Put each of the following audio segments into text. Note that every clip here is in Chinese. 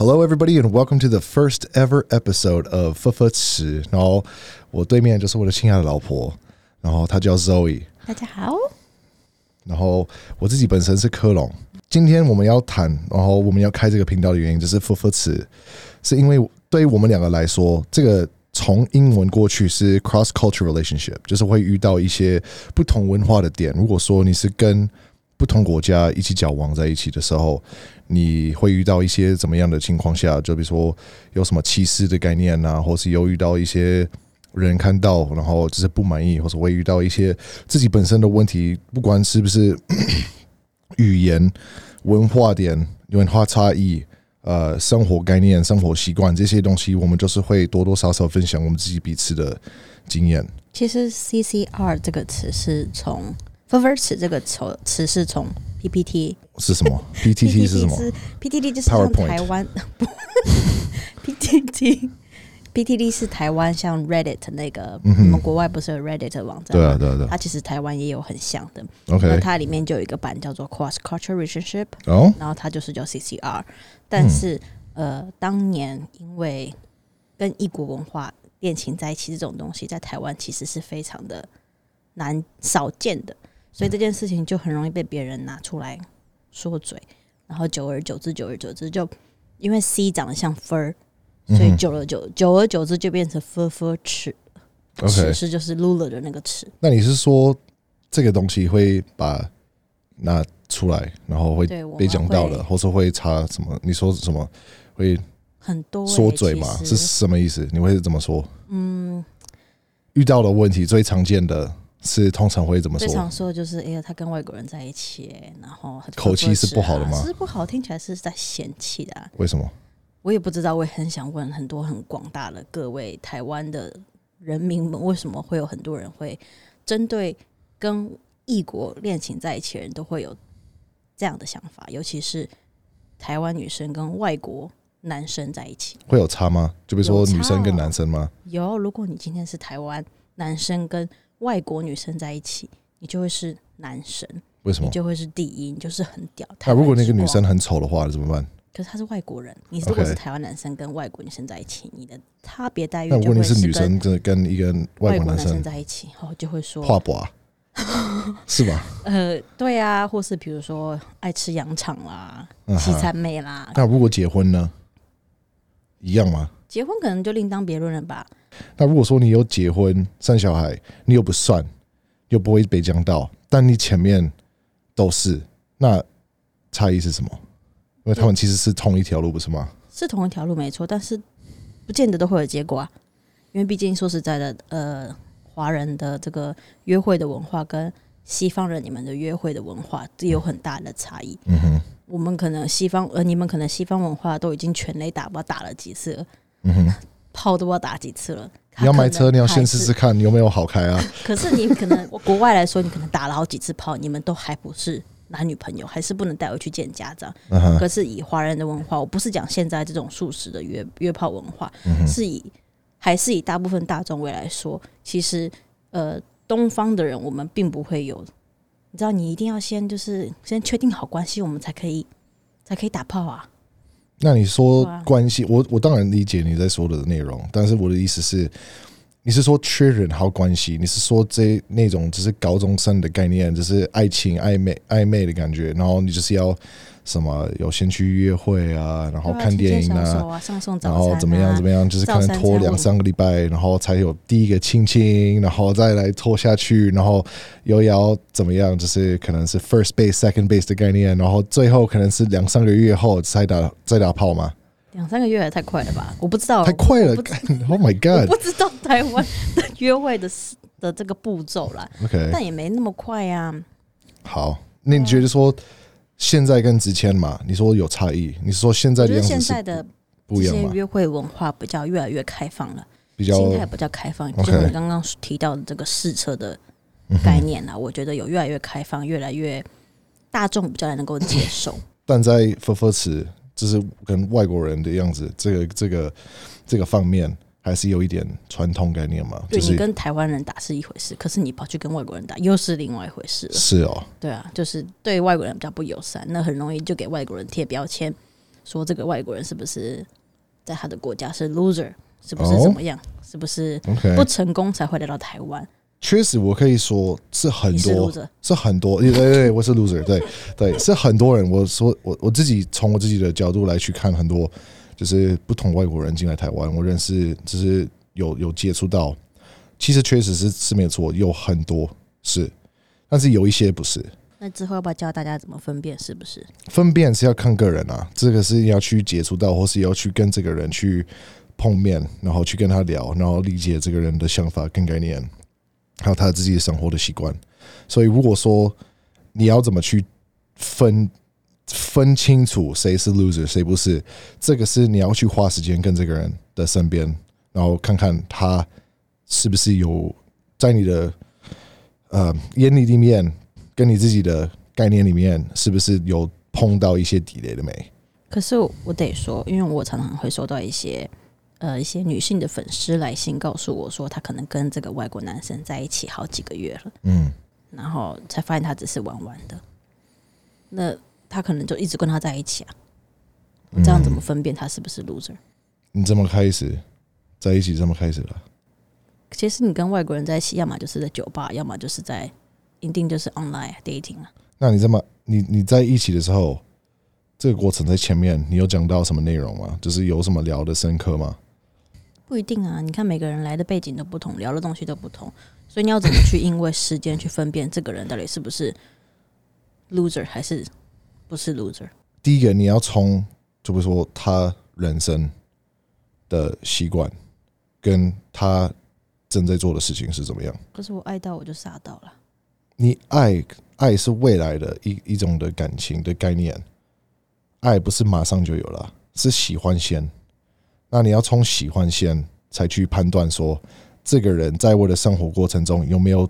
Hello, everybody, and welcome to the first ever episode of 呵呵词。然后我对面就是我的亲爱的老婆，然后她叫 Zoe。大家好，然后我自己本身是科隆。今天我们要谈，然后我们要开这个频道的原因，就是呵呵词，是因为对于我们两个来说，这个从英文过去是 cross cultural relationship，就是会遇到一些不同文化的点。如果说你是跟不同国家一起交往在一起的时候，你会遇到一些怎么样的情况下？就比如说有什么歧视的概念啊，或是有遇到一些人看到，然后就是不满意，或者会遇到一些自己本身的问题，不管是不是 语言、文化点、文化差异、呃，生活概念、生活习惯这些东西，我们就是会多多少少分享我们自己彼此的经验。其实 CCR 这个词是从 f i r s 这个词词是从 PPT 是什么？PPT 是什么？？PPT 就是像台湾 PPT。PTT 是台湾像 Reddit 那个，嗯哼你们国外不是有 Reddit 网站吗？对啊，对啊，对啊。它其实台湾也有很像的。那 OK，它里面就有一个版叫做 Cross Cultural Relationship，哦，然后它就是叫 CCR。但是、呃，当年因为跟异国文化恋情在一起这种东西，在台湾其实是非常的难少见的，所以这件事情就很容易被别人拿出来说嘴，然后久而久之，久而久之就因为 C 长得像分儿，所以久了久久而久之就变成 f f 齿，OK 齿是就是 Lula 的那个齿。那你是说这个东西会把拿出来，然后会被讲到的，会或是会查什么？你说什么会很多、欸、说嘴嘛？是什么意思？你会怎么说？嗯。遇到的问题最常见的是通常会怎么说最常？说的就是，哎、呀，他跟外国人在一起、哎然后他口气是不好的吗啊是不好，听起来是在嫌弃的、啊。为什么？我也不知道，我也很想问很多很广大的各位台湾的人民们，为什么会有很多人会针对跟异国恋情在一起的人都会有这样的想法，尤其是台湾女生跟外国男生在一起。会有差吗？就比如说女生跟哦男生吗？有，如果你今天是台湾男生跟外国女生在一起，你就会是男神。为什么？你就会是第一，你就是很屌。那如果那个女生，很丑的话怎么办？可是她是外国人，你如果是台湾男生跟外国女生在一起，你的差别待遇那如果你是女跟生跟跟一个外国男生在一起，哦，就会说，画吧，是吧？呃，对啊，或是比如说爱吃羊肠啦、嗯西餐妹啦，那如果结婚呢？一样吗？结婚可能就另当别论了吧。那如果说你有结婚生小孩，你又不算，又不会被讲到，但你前面都是，那差异是什么？因为他们其实是同一条路，不是吗？是同一条路没错，但是不见得都会有结果啊。因为毕竟说实在的，呃，华人的这个约会的文化跟西方人你们的约会的文化这有很大的差异。嗯哼，我们可能西方呃，你们可能西方文化都已经全雷打，不知道打了几次了，嗯哼。炮都不知道打几次了。你要买车，你要先试试试看有没有好开啊。可是你可能国外来说，你可能打了好几次炮，你们都还不是男女朋友，还是不能带回去见家长。嗯，可是以华人的文化，我不是讲现在这种素食的约约炮文化，嗯，是以还是以大部分大众为来说，其实呃，东方的人我们并不会有，你知道，你一定要先就是先确定好关系，我们才可以才可以打炮啊。那你说关系，我我当然理解你在说的内容，但是我的意思是，你是说确认好关系，你是说这那种只是高中生的概念，就是爱情暧昧暧昧的感觉，然后你就是要什么有先去约会啊，然后看电影啊，然后怎么样怎么样，就是可能拖两三个礼拜，然后才有第一个亲亲，然后再来拖下去，然后又要怎么样，就是可能是 first base、second base 的概念，然后最后可能是两三个月后才打再打炮嘛，两三个月也太快了吧？我不知道，太快了！Oh my god！不知道台湾的约会的的这个步骤啦，OK，但也没那么快啊。好，那你觉得说现在跟之前嘛，你说有差异，你是说现在我觉得的样子是现在的这不一样吗？些约会文化比较越来越开放了，比较心态比较开放。就你刚刚提到的这个试车的概念啊，我觉得有越来越开放，越来越大众比较能够接受。但在佛佛词，就是跟外国人的样子，这个这个这个方面，还是有一点传统概念嘛，就是对你跟台湾人打是一回事，可是你跑去跟外国人打又是另外一回事了。是哦，对啊，就是对外国人比较不友善，那很容易就给外国人贴标签。说这个外国人是不是在他的国家是 loser，是不是哦怎么样，是不是不成功才会来到台湾？确实我可以说是很多是很多，对对对，我是 loser，对对，是很多人。我说我我自己从我自己的角度来去看，很多就是不同外国人进来台湾，我认识，就是有有接触到，其实确实是是没有错，有很多是，但是有一些不是。那之后要不要教大家怎么分辨是不是？分辨是要看个人啊，这个是要去接触到，或是要去跟这个人去碰面，然后去跟他聊，然后理解这个人的想法跟概念，还有他自己的生活的习惯。所以，如果说你要怎么去分分清楚谁是 loser，谁不是，这个是你要去花时间跟这个人的身边，然后看看他是不是有在你的呃眼里里面，跟你自己的概念里面，是不是有碰到一些底雷的没？可是我得说，因为我常常会收到一些呃一些女性的粉丝来信，告诉我说，她可能跟这个外国男生在一起好几个月了，嗯，然后才发现他只是玩玩的。那他可能就一直跟他在一起啊，这样怎么分辨他是不是 loser？你这么开始在一起，这么开始了，其实你跟外国人在一起，要么就是在酒吧，要么就是在一定就是 online dating 啊。那你这么你你在一起的时候，这个过程在前面，你有讲到什么内容吗？就是有什么聊的深刻吗？不一定啊，你看每个人来的背景都不同，聊的东西都不同，所以你要怎么去因为时间去分辨这个人到底是不是 loser 还是不是 loser？第一个，你要从就比如说他人生的习惯，跟他正在做的事情是怎么样。可是我爱到我就傻到了，你爱爱是未来的一一种的感情的概念，爱不是马上就有了，是喜欢先。那你要从喜欢先才去判断说，这个人在我的生活过程中有没有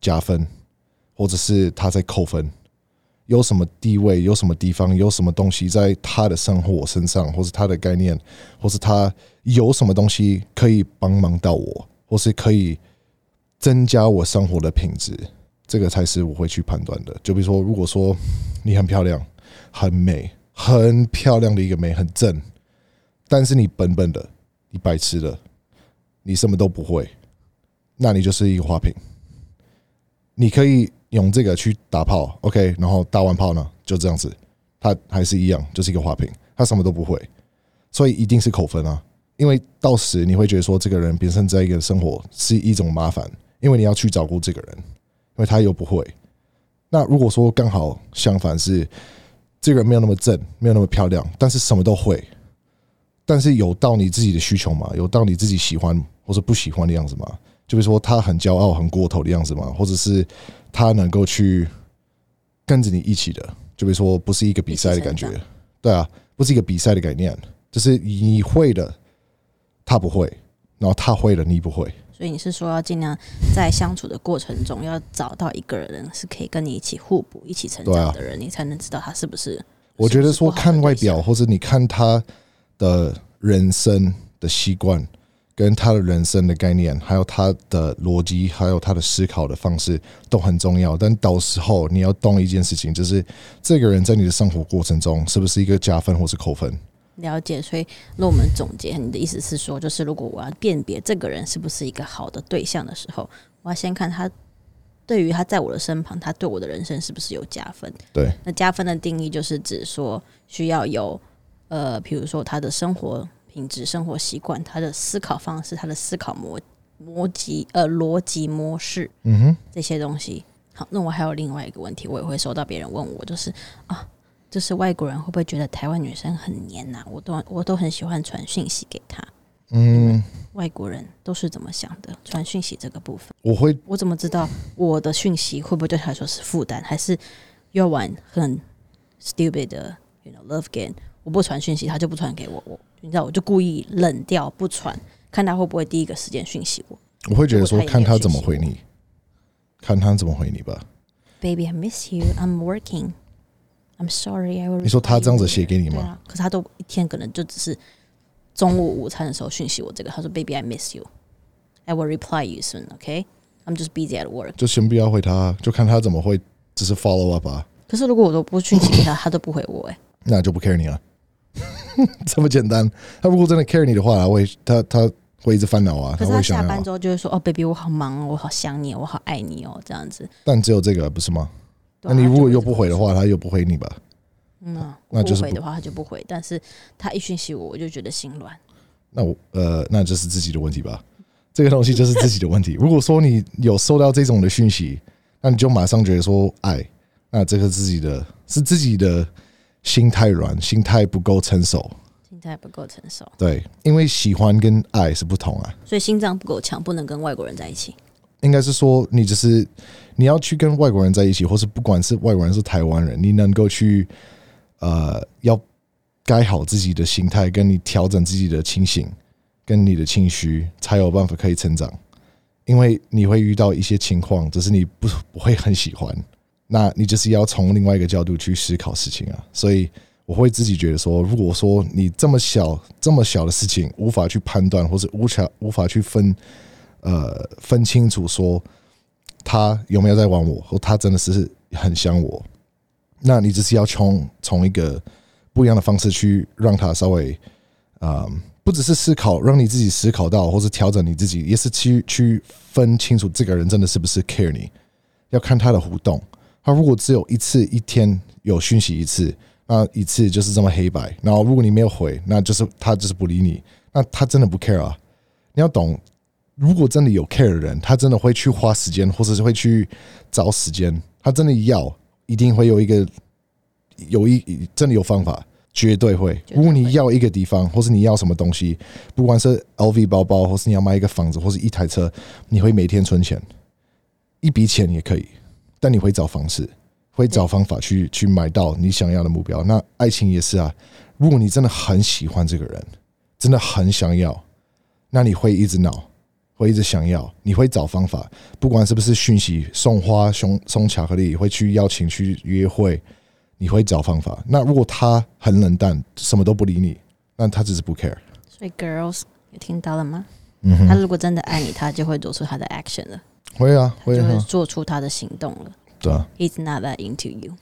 加分，或者是他在扣分，有什么地位，有什么地方，有什么东西在他的生活身上，或是他的概念，或是他有什么东西可以帮忙到我，或是可以增加我生活的品质。这个才是我会去判断的。就比如说，如果说你很漂亮、很美、很漂亮的一个美，很正，但是你笨笨的，你白痴的，你什么都不会，那你就是一个花瓶。你可以用这个去打炮，OK，然后打完炮呢，就这样子，他还是一样，就是一个花瓶，他什么都不会，所以一定是扣分啊。因为到时你会觉得说，这个人本身在一个生活是一种麻烦，因为你要去照顾这个人，因为他又不会。那如果说刚好相反是这个人没有那么正，没有那么漂亮，但是什么都会，但是有到你自己的需求嘛？有到你自己喜欢或者不喜欢的样子嘛？就比如说他很骄傲、很过头的样子嘛，或者是他能够去跟着你一起的，就比如说不是一个比赛的感觉对啊，不是一个比赛的概念，就是你会的，他不会，然后他会了，你不会。所以你是说要尽量在相处的过程中，要找到一个人是可以跟你一起互补、一起成长的人，你才能知道他是不是。我觉得说看外表，或者你看他的人生的习惯，跟他的人生的概念，还有他的逻辑，还有他的思考的方式都很重要。但到时候你要动一件事情，就是这个人在你的生活过程中是不是一个加分或是扣分？了解，所以那我们总结，你的意思是说，就是如果我要辨别这个人是不是一个好的对象的时候，我要先看他对于他在我的身旁，他对我的人生是不是有加分？对，那加分的定义就是指说需要有呃，比如说他的生活品质、生活习惯、他的思考方式、他的思考模模辑呃逻辑模式嗯哼，这些东西。好，那我还有另外一个问题，我也会收到别人问我，就是啊，就是外国人会不会觉得台湾女生很黏呐、我都我都很喜欢传讯息给他。嗯，外国人都是怎么想的？传讯息这个部分，我会我怎么知道我的讯息会不会对他来说是负担，还是要玩很 stupid 的，you know love game？我不传讯息，他就不传给我，我你知道，我就故意冷掉不传，看他会不会第一个时间讯息我。我会觉得说看他怎么回你，看他怎么回你吧。Baby, I miss you. I'm working. I'm sorry. I will. 你说他这样子写给你吗啊，可是他都一天可能就只是中午午餐的时候讯息我这个，他说 Baby, I miss you. I will reply you soon. Okay. I'm just busy at work. 就先不要回他，就看他怎么会，只是 follow up 啊，可是如果我都不讯息给他，他都不回我、欸，那就不 care 你了。这么简单。他如果真的 care 你的话，他会他他会一直烦恼啊，可是他下班之。后就会说：“哦，baby，我好忙哦，我好想你哦，我好爱你哦。”这样子。但只有这个不是吗？那你如果又不回的话，他又不回你吧？嗯啊，那就是回的话他就不回，但是他一讯息我，我就觉得心软。那我呃，那就是自己的问题吧。这个东西就是自己的问题。如果说你有收到这种的讯息，那你就马上觉得说爱，那这个自己的是自己的心太软，心态不够成熟。心态不够成熟，对，因为喜欢跟爱是不同啊。所以心脏不够强，不能跟外国人在一起。应该是说，你只是你要去跟外国人在一起，或是不管是外国人是台湾人，你能够去呃，要改好自己的心态，跟你调整自己的清醒，跟你的情绪，才有办法可以成长。因为你会遇到一些情况，只是你不不会很喜欢，那你就是要从另外一个角度去思考事情啊。所以我会自己觉得说，如果说你这么小这么小的事情无法去判断，或者无法无法去分。呃分清楚说他有没有在玩我，或他真的是很想我，那你只是要从从一个不一样的方式去让他稍微啊、不只是思考，让你自己思考到，或是调整你自己，也是去去分清楚这个人真的是不是 care 你，要看他的互动。他如果只有一次一天有讯息一次，那一次就是这么黑白。然后如果你没有回，那就是他就是不理你，那他真的不 care 啊。你要懂，如果真的有 care 的人，他真的会去花时间，或者是会去找时间，他真的要，一定会有一个有一真的有方法，绝对会。如果你要一个地方，或是你要什么东西，不管是 LV 包包，或是你要买一个房子，或是一台车，你会每天存钱，一笔钱也可以，但你会找方式，会找方法去去买到你想要的目标。那爱情也是啊，如果你真的很喜欢这个人，真的很想要，那你会一直闹，会一直想要，你会找方法，不管是不是讯息、送花、送送巧克力，会去邀请去约会，你会找方法。那如果他很冷淡，什么都不理你，那他只是不 care。所以 girls 你听到了吗？嗯哼，他如果真的爱你，他就会做出他的 action 了，会啊，他就会会啊，做出他的行动了。对啊。He's not that into you。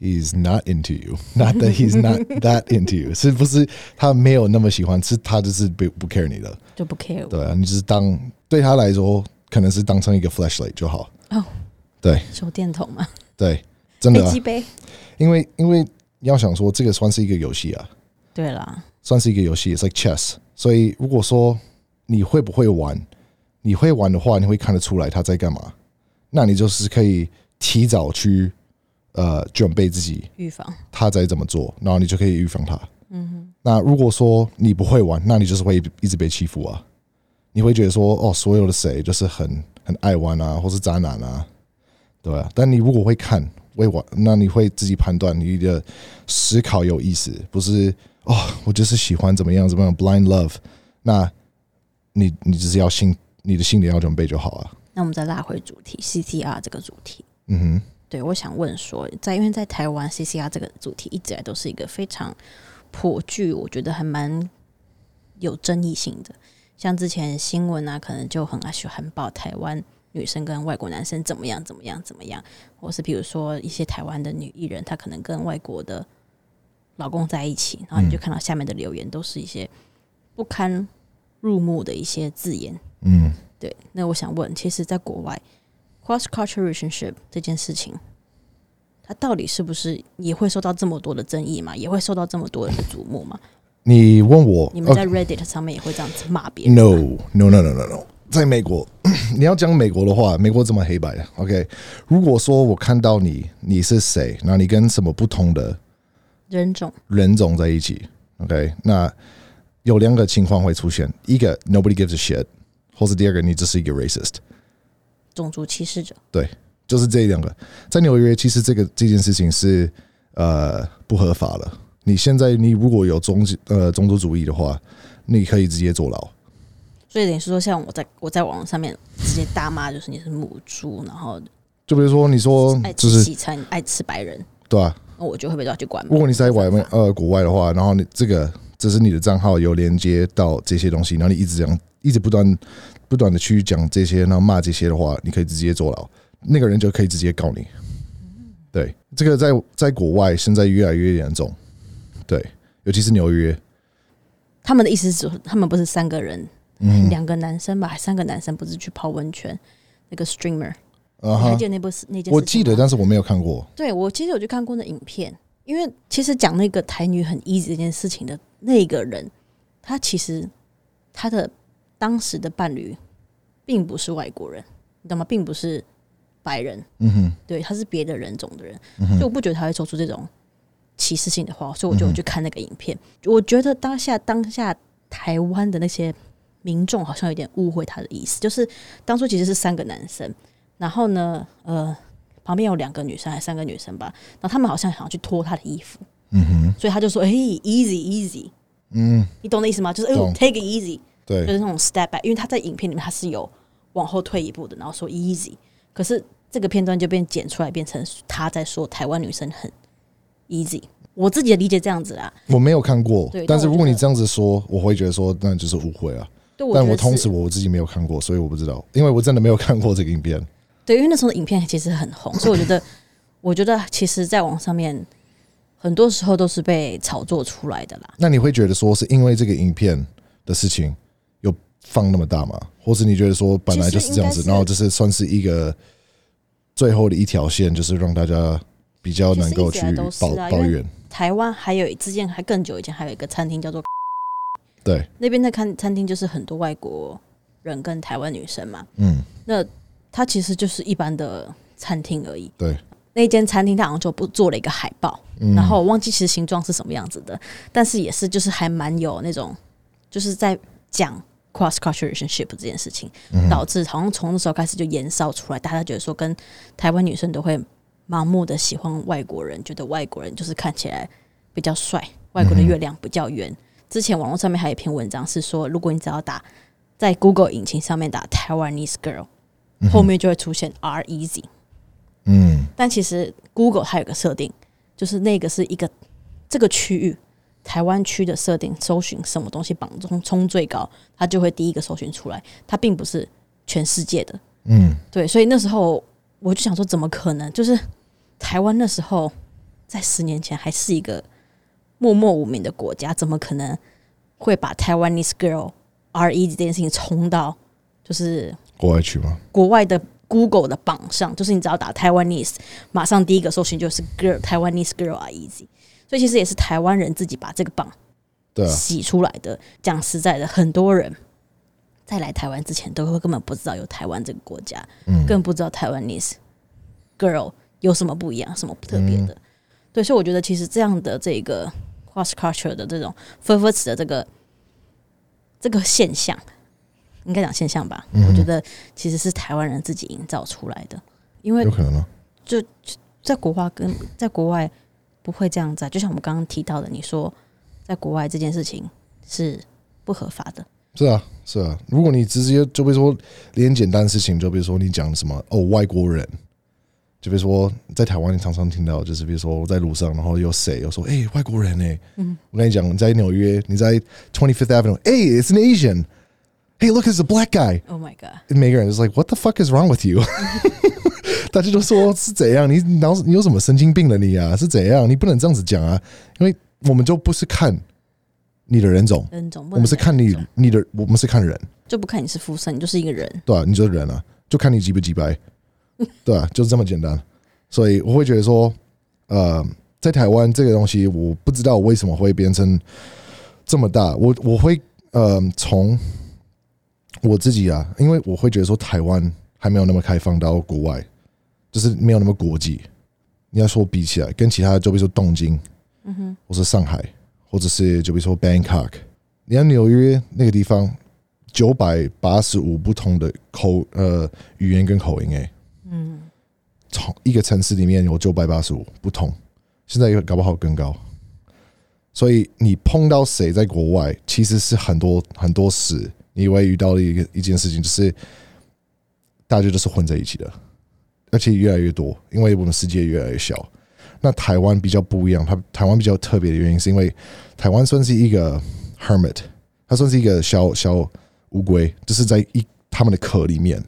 He's not into you, not that he's not that into you，是不是他没有那么喜欢，是他就是不不 care 你的，就不 care 对啊，你只是当对他来说，可能是当成一个 flashlight 就好。哦，对手电筒嘛，对，真的、啊飞机，杯。因为因为要想说，这个算是一个游戏啊，对啦，算是一个游戏，it's like chess。所以如果说你会不会玩，你会玩的话，你会看得出来他在干嘛，那你就是可以提早去呃准备自己，预防。他在怎么做，然后你就可以预防他。嗯哼，那如果说你不会玩，那你就是会一直被欺负啊。你会觉得说，哦，所有的谁就是很很爱玩啊，或是渣男啊，对啊。但你如果会看会玩，那你会自己判断你的思考有意思，不是哦，我就是喜欢怎么样怎么样 blind love。那你你只是要心你的心理要准备就好啊。那我们再拉回主题，CCR 这个主题。嗯哼，对，我想问说，在因为在台湾 CCR 这个主题一直以来都是一个非常颇具，我觉得还蛮有争议性的。像之前新闻啊，可能就很爱喜欢报台湾女生跟外国男生怎么样怎么样怎么样，或是比如说一些台湾的女艺人，她可能跟外国的老公在一起，然后你就看到下面的留言都是一些不堪入目的一些字眼。嗯，对，那我想问，其实，在国外，cross cultural relationship 这件事情，它到底是不是也会受到这么多的争议嘛？也会受到这么多人的瞩目嘛？你问我，你们在 Reddit 上面也会这样子骂别人 No, no, no, no, no, no。在美国，你要讲美国的话，美国这么黑白的？OK，如果说我看到你，你是谁？那你跟什么不同的人种，人种在一起？OK，那有两个情况会出现：一个 nobody gives a shit，或是第二个你只是一个 racist。种族歧视者，对就是这两个。在纽约，其实这个这件事情是呃不合法的。你现在你如果有种呃种族主义的话，你可以直接坐牢。所以等于是说，像我在我在网络上面直接大骂，就是你是母猪，然后就比如说你说爱吃就是西餐，爱吃白人，对啊，那我就会被抓去关。如果你是在外面呃国外的话，然后你这个这是你的账号有连接到这些东西，然后你一直这样一直不断不断的去讲这些，然后骂这些的话，你可以直接坐牢，那个人就可以直接告你。对，这个在在国外现在越来越严重，对，尤其是纽约，他们的意思是，他们不是三个人，嗯两个男生吧，还三个男生不是去泡温泉那个 streamer，、啊哈你还记，得那部事那件事？我记得，但是我没有看过。对我其实有去看过那影片，因为其实讲那个台女很 easy 这件事情的那个人，他其实他的当时的伴侣并不是外国人，你懂吗？并不是白人，嗯哼，对，他是别的人种的人，嗯，所以我不觉得他会说出这种歧视性的话，所以我就去看那个影片。我觉得当下当下台湾的那些民众好像有点误会他的意思，就是当初其实是三个男生，然后呢，呃，旁边有两个女生还是三个女生吧，然后他们好像想要去脱他的衣服，嗯哼，所以他就说：“哎、e a s y easy。”嗯，你懂的意思吗？就是哎、懂 t a k it easy，对就，是那种 step back，因为他在影片里面他是有往后退一步的，然后说 easy，可是这个片段就变剪出来，变成他在说台湾女生很 easy。我自己的理解这样子啦，我没有看过，但是如果你这样子说，我会觉得说那就是误会啊。对我但我同是时我自己没有看过，所以我不知道，因为我真的没有看过这个影片。对，因为那时候的影片其实很红，所以我觉得，我觉得其实在网上面很多时候都是被炒作出来的啦。那你会觉得说是因为这个影片的事情有放那么大吗？或是你觉得说本来就是这样子，然后这是算是一个最后的一条线，就是让大家比较能够去抱啊抱怨。台湾还有之前还更久以前还有一个餐厅叫做对，那边的餐餐厅，就是很多外国人跟台湾女生嘛，嗯，那它其实就是一般的餐厅而已。对，那间餐厅它好像就不做了一个海报，嗯然后我忘记其实形状是什么样子的，但是也是就是还蛮有那种就是在讲 cross cultural relationship 这件事情，嗯导致好像从那时候开始就延烧出来，大家觉得说跟台湾女生都会盲目的喜欢外国人，觉得外国人就是看起来比较帅，外国的月亮比较圆。之前网络上面还有一篇文章是说，如果你只要打在 Google 引擎上面打 Taiwanese girl，后面就会出现 R easy。嗯但其实 Google 它有个设定，就是那个是一个这个区域台湾区的设定，搜寻什么东西榜中冲最高，它就会第一个搜寻出来，它并不是全世界的。嗯对，所以那时候我就想说，怎么可能？就是台湾那时候在十年前还是一个默默无名的国家，怎么可能会把 Taiwanese girl R E 这件事情冲到就是国外去吗？国外的 Google 的榜上，就是你只要打 Taiwanese，马上第一个搜寻就是 girl Taiwanese girl are easy。所以其实也是台湾人自己把这个榜对啊，洗出来的。讲实在的，很多人在来台湾之前，都会根本不知道有台湾这个国家，嗯更不知道 Taiwanese girl 有什么不一样，什么特别的。对，所以我觉得其实这样的这个 cross culture 的这种 f 分 r 词的这个这个现象，应该讲现象吧？嗯我觉得其实是台湾人自己营造出来的，因为有可能就。在国外跟在国外不会这样子、啊，就像我们刚刚提到的，你说在国外这件事情是不合法的，是啊，是啊。如果你直接就比如说连简单的事情，就比如说你讲什么哦外国人，就比如说在台湾你常常听到，就是比如说我在路上，然后有谁有说哎、外国人哎、嗯我跟你讲，你在纽约，你在 Twenty Fifth Avenue，哎、it's an Asian。Hey, look, it's a black guy.，Oh my god！每个人就是 like, what the fuck is wrong with you？大家就说是怎样？你脑你有什么神经病了你啊？是怎样？你不能这样子讲啊！因为我们就不是看你的人种，人种我们是看你你的，我们是看人，就不看你是肤色，你就是一个人。对吧、你就是人啊，就看你几不几白，对啊，就是这么简单。所以我会觉得说，呃，在台湾这个东西，我不知道为什么会变成这么大。我我会呃从我自己啊，因为我会觉得说台湾还没有那么开放到国外，就是没有那么国际。你要说比起来，跟其他就比如说东京，嗯哼，或是上海，或者是就比如说 Bangkok，你看纽约那个地方，九百八十五不同的口呃语言跟口音、欸，嗯，从一个城市里面有九百八十五不同，现在搞不好更高。所以你碰到谁在国外，其实是很多很多事，你会遇到的一个一件事情，就是大家都是混在一起的，而且越来越多，因为我们世界越来越小。那台湾比较不一样，它台湾比较特别的原因是因为台湾算是一个 hermit，它算是一个小小乌龟，就是在一他们的壳里面，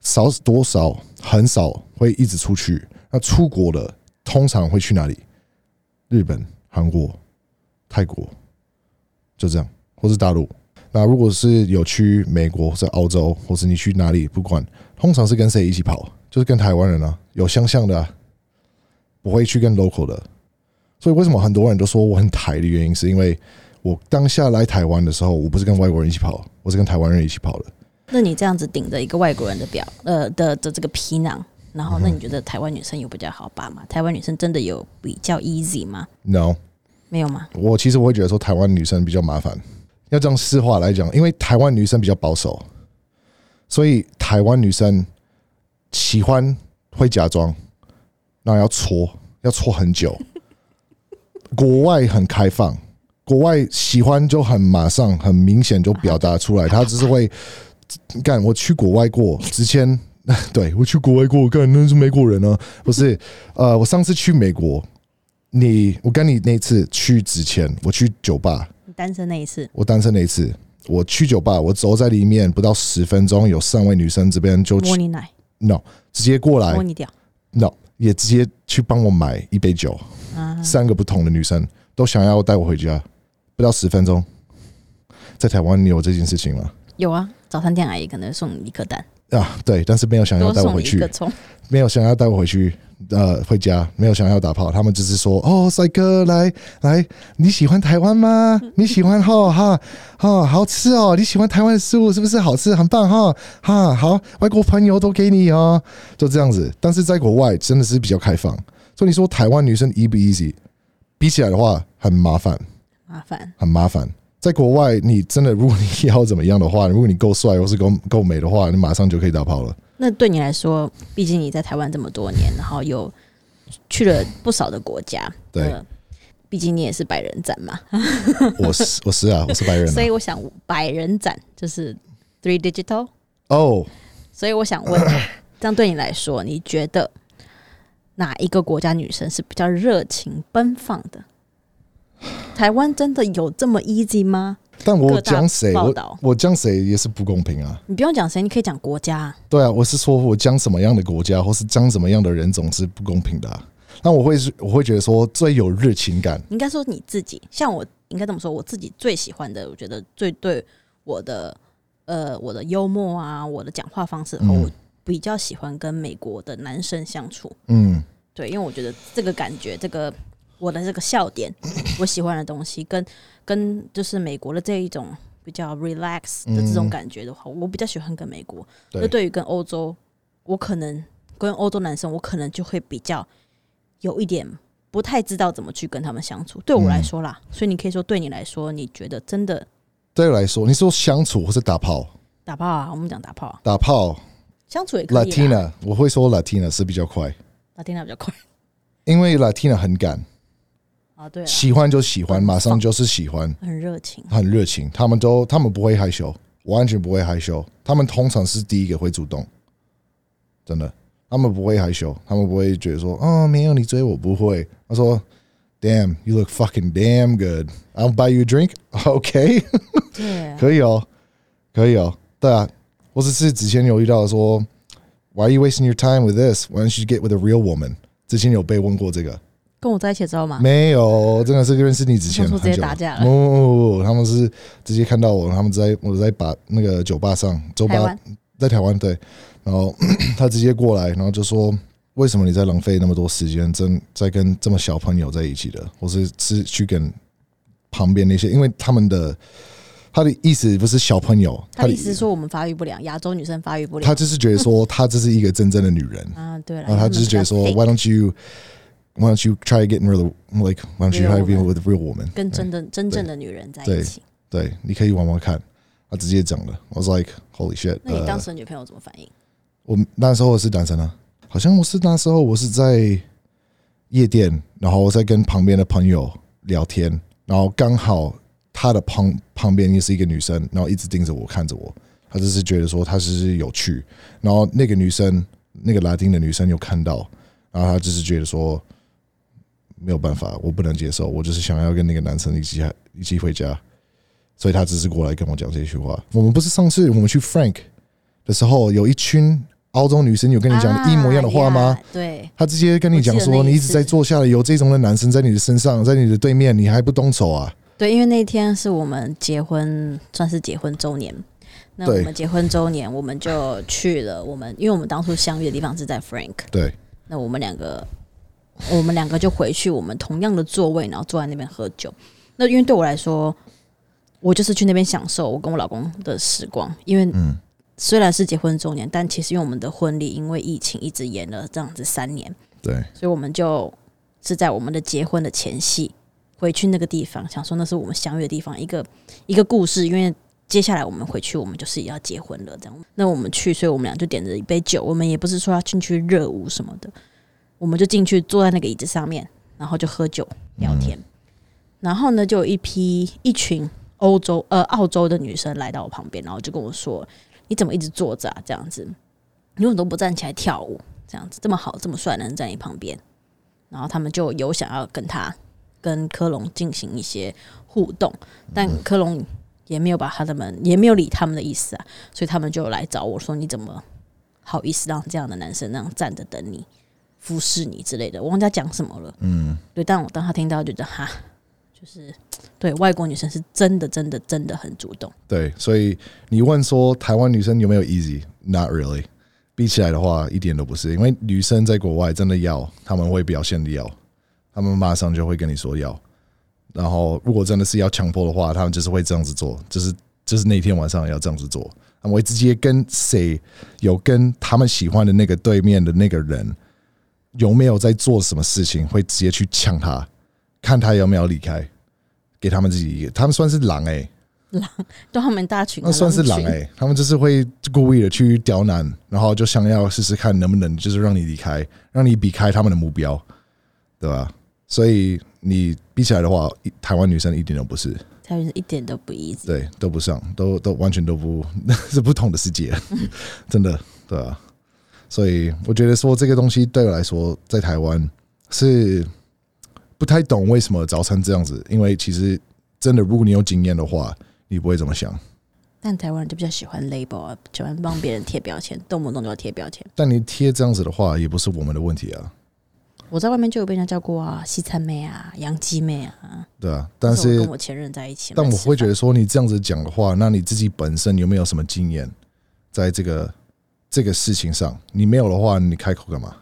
少多少很少会一直出去。那出国的通常会去哪里？日本、韩国、泰国，就这样。或是大陆。那如果是有去美国或者澳洲，或是你去哪里，不管，通常是跟谁一起跑？就是跟台湾人啊，有相像的、啊，不会去跟 local 的。所以为什么很多人都说我很台的原因，是因为我当下来台湾的时候，我不是跟外国人一起跑，我是跟台湾人一起跑的。那你这样子顶着一个外国人的表，呃的的这个皮囊，然后那你觉得台湾女生有比较好吧吗？台湾女生真的有比较 easy 吗？No，没有吗？我其实我会觉得说台湾女生比较麻烦。要这样实话来讲，因为台湾女生比较保守，所以台湾女生喜欢会假装，那要搓，要搓很久。国外很开放，国外喜欢就很马上、很明显就表达出来，他只是会干。我去国外过，之前 对我去国外过，干那是美国人啊，不是？呃，我上次去美国，你我跟你那次去之前，我去酒吧，单身那一次，我单身那一次，我去酒吧，我走在里面不到十分钟，有三位女生这边就摸你奶，no 直接过来摸你屌 no 也直接去帮我买一杯酒，啊！三个不同的女生都想要带我回家，不到十分钟。在台湾你有这件事情吗？有啊，早餐店阿姨可能送你一颗蛋，啊，对，但是没有想要带我回去。没有想要带我回去，呃，回家，没有想要打炮，他们只是说，哦，帅哥，来来，你喜欢台湾吗？你喜欢哈哈哈，好吃哦，你喜欢台湾的食物是不是好吃？很棒哈哈，好，外国朋友都给你哦，就这样子。但是在国外真的是比较开放，所以你说台湾女生 easy 不 easy？比起来的话，很麻烦，麻烦，很麻烦。在国外，你真的，如果你要怎么样的话，如果你够帅或是够够美的话，你马上就可以打炮了。那对你来说，毕竟你在台湾这么多年，然后有去了不少的国家，对呃毕竟你也是百人斩嘛，我是我是啊，我是百人、啊。所以我想百人斩就是 three digital，哦，所以我想问，这样对你来说，你觉得哪一个国家女生是比较热情奔放的？台湾真的有这么 easy 吗？但我讲谁，我我讲谁也是不公平啊。你不用讲谁，你可以讲国家啊。对啊，我是说我讲什么样的国家，或是讲什么样的人种是不公平的、啊。那我会是我会觉得说最有热情感，应该说你自己，像我应该这么说，我自己最喜欢的，我觉得最对我的呃我的幽默啊，我的讲话方式，嗯我比较喜欢跟美国的男生相处。嗯对，因为我觉得这个感觉，这个我的这个笑点，我喜欢的东西，跟跟就是美国的这一种比较 relax 的这种嗯感觉的话，我比较喜欢跟美国。那对对于跟欧洲，我可能跟欧洲男生，我可能就会比较有一点不太知道怎么去跟他们相处。对我来说啦，所以你可以说，对你来说，你觉得真的对我来说，你说相处或是打炮，打炮啊？我们讲打炮啊，打炮相处也可以。Latina，我会说 Latina 是比较快，Latina 比较快因为 Latina 很赶，啊，对啊，喜欢就喜欢，马上就是喜欢，很热情。很热情，他们都他们不会害羞，完全不会害羞，他们通常是第一个会主动，真的，他们不会害羞，他们不会觉得说，哦，没有你追我不会，他说，Damn, you look fucking damn good. I'll buy you a drink. OK，对啊，可以哦，可以哦，对啊，我只是之前有遇到说，Why are you wasting your time with this? Why don't you get with a real woman？之前有被问过这个，跟我在一起知道吗，没有，真的是认识你之前直接打架了不不不不，他们是直接看到我，他们在我在把那个酒吧上，酒吧台在台湾对，然后 他直接过来，然后就说。为什么你在浪费那么多时间，真在跟这么小朋友在一起的？我是是去跟旁边那些，因为他们的他的意思不是小朋友，他的意思是说我们发育不良，亚洲女生发育不良他就是觉得说他这是一个真正的女人，啊。对了，然后他就是觉得说 Why don't you Why don't you try getting real like Why don't you try being with a real woman？跟真的真正的女人在一起。对，你可以玩玩看。他直接讲了，I was like Holy shit！那你当呃，时女朋友怎么反应？我那时候我是单身啊，好像我是那时候我是在夜店，然后我在跟旁边的朋友聊天，然后刚好他的旁旁边也是一个女生，然后一直盯着我看着我，他就是觉得说他是有趣，然后那个女生那个拉丁的女生有看到，然后他就是觉得说没有办法，我不能接受，我就是想要跟那个男生一起一起回家，所以他只是过来跟我讲这句话。我们不是上次我们去 Frank 的时候，有一群澳洲女生有跟你讲的一模一样的话吗？啊对，他直接跟你讲说，你一直在坐下来，有这种的男生在你的身上，在你的对面，你还不动手啊？对，因为那天是我们结婚，算是结婚周年。那我们结婚周年，我们就去了我们，因为我们当初相遇的地方是在 Frank，对那我们两个，我们两个就回去我们同样的座位，然后坐在那边喝酒。那因为对我来说，我就是去那边享受我跟我老公的时光，因为嗯虽然是结婚周年，但其实因为我们的婚礼因为疫情一直延了这样子三年，对所以我们就是在我们的结婚的前夕回去那个地方，想说那是我们相遇的地方，一个一个故事。因为接下来我们回去，我们就是要结婚了，这样。那我们去，所以我们俩就点着一杯酒，我们也不是说要进去热舞什么的，我们就进去坐在那个椅子上面，然后就喝酒聊天。然后呢，就有一批一群欧洲呃澳洲的女生来到我旁边，然后就跟我说：“你怎么一直坐着啊？这样子，你为什么都不站起来跳舞？这样子这么好这么帅的人在你旁边。”然后他们就有想要跟他跟科隆进行一些互动，但科隆也没有把他们也没有理他们的意思啊，所以他们就来找我说：“你怎么好意思让这样的男生那样站着等你，服侍你之类的？”我忘记他讲什么了。嗯，对，但我当他听到，就觉得哈，就是 对外国女生是真的真的真的很主动。对，所以你问说台湾女生有没有 easy？Not really。比起来的话，一点都不是，因为女生在国外真的要，他们会表现的要，他们马上就会跟你说要。然后，如果真的是要强迫的话，他们就是会这样子做，就是就是那天晚上要这样子做，他们会直接跟谁有跟他们喜欢的那个对面的那个人有没有在做什么事情，会直接去呛他，看他有没有离开，给他们自己一个，他们算是狼诶、都他们大群，那算是狼群哎、他们就是会故意的去刁难，然后就想要试试看能不能就是让你离开，让你避开他们的目标，对吧？所以你比起来的话，台湾女生一点都不是，台湾人一点都不 easy。对，都不上，都都完全都不 是不同的世界，真的，对啊。所以我觉得说这个东西对我来说，在台湾是不太懂为什么早餐这样子，因为其实真的，如果你有经验的话，你不会这么想。但台湾人就比较喜欢 label 啊，喜欢帮别人贴标签，动不动就要贴标签。但你贴这样子的话，也不是我们的问题啊，我在外面就有被人家叫过啊，西餐妹啊，洋鸡妹啊。对啊。但是跟我前任在一起，但我会觉得得说，你这样子讲的话，那你自己本身有没有什么经验在这个这个事情上？你没有的话，你开口干嘛？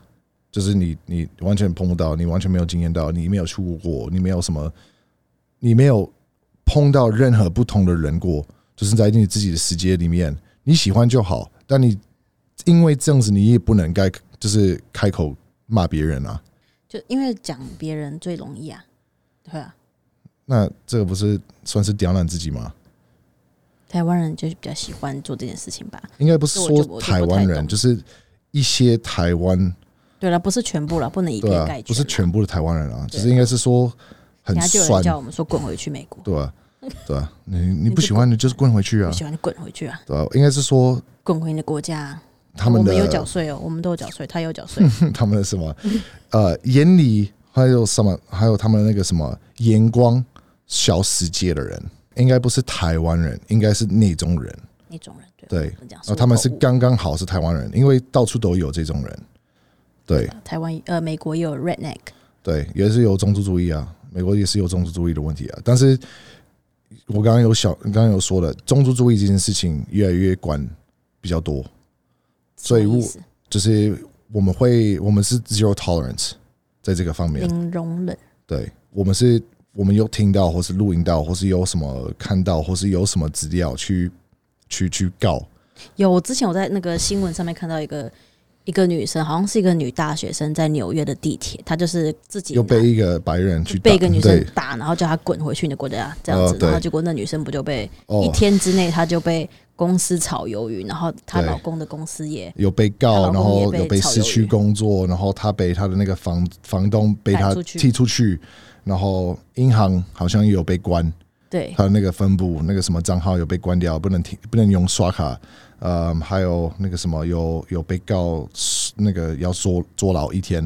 就是你你完全碰不到，你完全没有经验到，你没有去过，你没有什么，你没有碰到任何不同的人过，就是在你自己的世界里面，你喜欢就好。但你因为这样子，你也不能该就是开口骂别人啊。就因为讲别人最容易啊，对啊，那这个不是算是刁难自己吗？台湾人就是比较喜欢做这件事情吧。应该不是说台湾人，就是一些台湾对了，不是全部了，不能以偏概全啦，，不是全部的台湾人啊，只是应该是说很酸人，叫我们说滚回去美国，对吧、对吧、你你不喜欢你就是滚回去啊。不，喜欢你滚回去啊，对吧、应该是说滚回你的国家啊。他们我们有缴税哦，我们都有缴税，他有缴税，他们的什么呃眼里还有什么，还有他们那个什么眼光小世界的人，应该不是台湾人，应该是那种人。那种人对他们是刚刚好是台湾人，因为到处都有这种人。对 台湾呃美国也有 redneck，对，也是有种族主义啊，美国也是有种族主义的问题啊。但是我刚刚有小，刚刚有说了，种族主义这件事情越来越管比较多，所以如什么意思就是我们会，我们是 zero tolerance 在这个方面。零容忍，对，我们是，我们有听到，或是录音到，或是有什么看到，或是有什么资料去去去告。有我之前我在那个新闻上面看到一个一个女生，好像是一个女大学生，在纽约的地铁，她就是自己又被一个白人去打被一个女生打，然后叫她滚回去你的国家这样子，然后结果那女生不就被一哦，天之内她就被公司炒鱿鱼，然后她老公的公司也有被告，老然后也有被失去工作，然后她被她的那个房房东被他赶出去。踢出去，然后银行好像也有被关，对他的那个分部那个什么账号有被关掉，不能停不能用刷卡，呃，还有那个什么有有被告那个要坐坐牢一天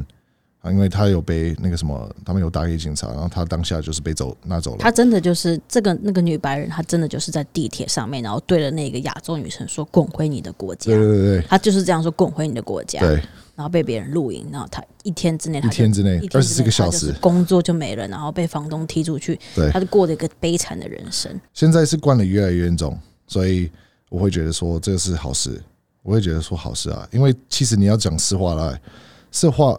啊，因为他有被那个什么，他们有打给警察，然后他当下就是被走拿走了。他真的就是这个那个女白人，她真的就是在地铁上面，然后对着那个亚洲女生说：“滚回你的国家对。对对”她就是这样说：“滚回你的国家。”对对，然然后被别人录影，然后他一天之内一天之内二十四个小时工作就没了，然后被房东踢出去，对他就过了一个悲惨的人生。现在是惯的越来越严重，所以我会觉得说这个是好事，我会觉得说好事啊，因为其实你要讲实话来，实话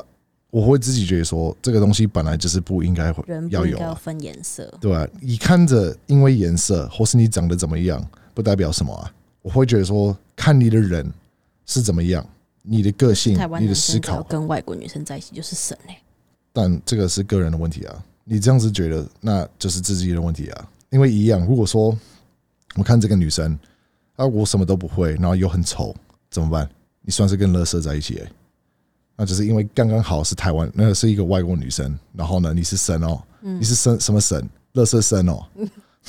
我会自己觉得说这个东西本来就是不应该会要有要分颜色，对吧、你看着因为颜色或是你长得怎么样，不代表什么啊，我会觉得说看你的人是怎么样，你的个性台、湾你的思考，跟外国女生在一起就是神哎、但这个是个人的问题啊。你这样子觉得，那就是自己的问题啊。因为一样，如果说我看这个女生啊，我什么都不会，然后又很丑，怎么办？你算是跟乐色在一起、欸，那就是因为刚刚好是台湾，那个是一个外国女生，然后呢，你是神哦，你是神什么神？乐色神哦，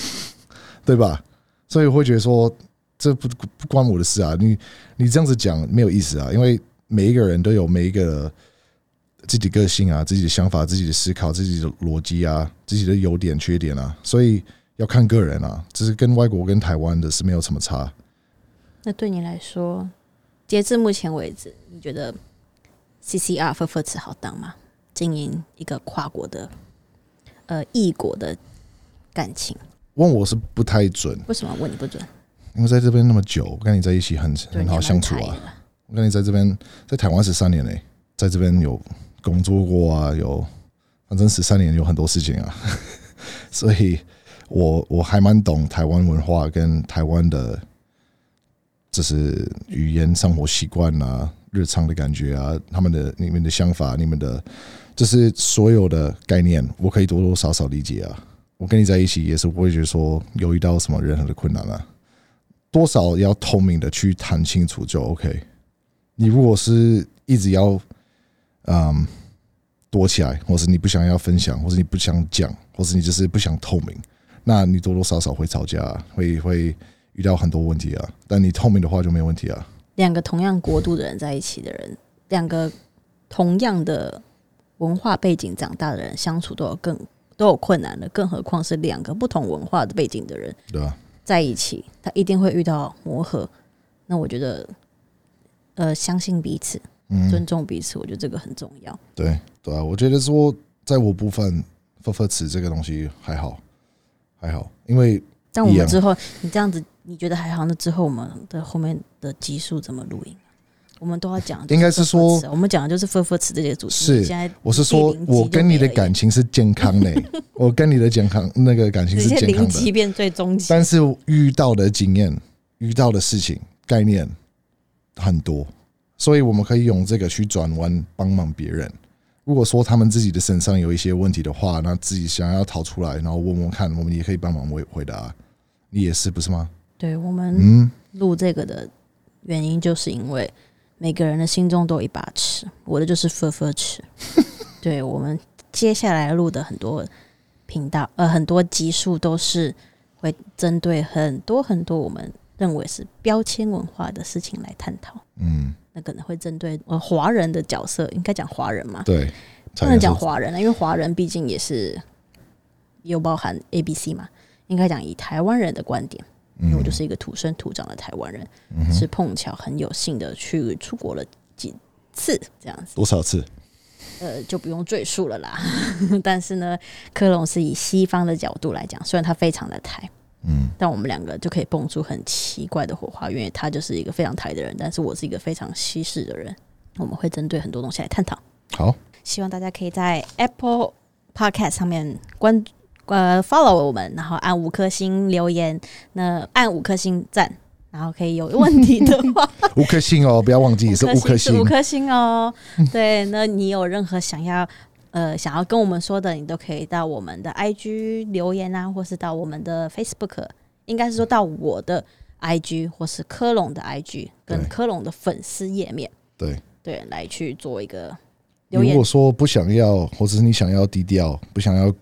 对吧？所以我会觉得说，这不不关我的事啊。你你这样子讲没有意思啊，因为每一个人都有每一个自己个性啊、自己的想法、自己的思考、自己的逻辑啊、自己的优点、缺点啊，所以要看个人啊。只是跟外国跟台湾的是没有什么差。那对你来说，截至目前为止，你觉得 CCR 分分词好当吗？经营一个跨国的呃异国的感情，问我是不太准，为什么问你不准？因为在这边那么久，我跟你在一起很，很好相处啊。我跟你在这边，在台湾十三年嘞、在这边有工作过啊，有反正十三年有很多事情啊，所以我我还蛮懂台湾文化跟台湾的，就是语言、生活习惯啊、日常的感觉啊，他们的、你们的想法、你们的，就是所有的概念，我可以多多少少理解啊。我跟你在一起也是不会觉得说有遇到什么任何的困难啊，多少要透明的去谈清楚就 OK。你如果是一直要嗯躲起来，或是你不想要分享，或是你不想讲，或是你就是不想透明，那你多多少少会吵架啊，会会遇到很多问题啊。但你透明的话就没有问题啊。两个同样国度的人在一起的人，两个同样的文化背景长大的人相处都有更都有困难的，更何况是两个不同文化的背景的人对吧？在一起，他一定会遇到磨合。那我觉得，呃，相信彼此，嗯，尊重彼此，我觉得这个很重要。对对啊，我觉得说在我部分，分分词这个东西还好，还好，因为但我们之后，你这样子，你觉得还好？那之后我们的后面的集数怎么录音？我们都要讲，应该是说我们讲的就是“分分词”这些主题。是你现在我是说我跟你的感情是健康的、我跟你的健康那个感情是健康的，变最终级。但是遇到的经验、遇到的事情、概念很多，所以我们可以用这个去转弯，帮忙别人。如果说他们自己的身上有一些问题的话，那自己想要逃出来，然后问问看，我们也可以帮忙回回答。你也是不是吗？对我们嗯，录这个的原因，就是因为每个人的心中都有一把尺，我的就是分分尺。对我们接下来录的很多频道，呃，很多集数都是会针对很多很多我们认为是标签文化的事情来探讨。嗯，那可能会针对呃华人的角色，应该讲华人嘛？对，不能讲华人了，因为华人毕竟也是有包含 A、B、C 嘛。应该讲以台湾人的观点，因为我就是一个土生土长的台湾人，嗯是碰巧很有幸的去出国了几次，这样子，多少次？呃，就不用赘述了啦。但是呢，科隆是以西方的角度来讲，虽然他非常的台，嗯，但我们两个就可以蹦出很奇怪的火花，因为他就是一个非常台的人，但是我是一个非常西式的人。我们会针对很多东西来探讨。好，希望大家可以在 Apple Podcast 上面关呃 follow 我们，然后按五颗星留言，那按五颗星赞，然后可以有问题的话，五颗星哦，不要忘记是五颗星五。颗星哦。对，那你有任何想要呃想要跟我们说的，你都可以到我们的 IG 留言啊，或是到我们的 Facebook，应该是说到我的 IG 或是科隆的 IG 跟科隆的粉丝页面，对，对，来去做一个留言如果。说不想要，或者是你想要低调，不想要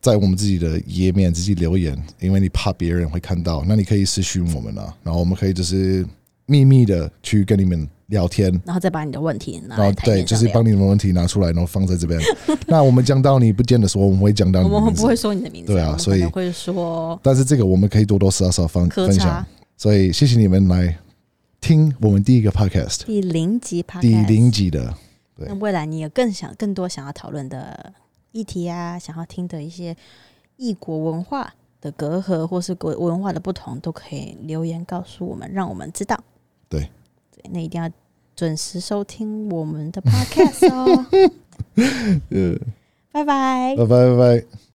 在我们自己的页面自己留言，因为你怕别人会看到，那你可以私讯我们啊，然后我们可以就是秘密的去跟你们聊天，然后再把你的问题拿然后对。就是帮你们问题拿出来，然后放在这边。那我们讲到你不见得说，我们会讲到我你我们不会，说你的名字，对啊所以会说但是这个我们可以多多少少分分享。所以谢谢你们来听我们第一个 podcast，第零集第零集的。对那未来你有更想更多想要讨论的议题啊，想要听的一些异国文化的隔阂，或是国文化的不同，都可以留言告诉我们，让我们知道。对对，那一定要准时收听我们的 podcast 哦。呃，拜拜。拜拜拜拜。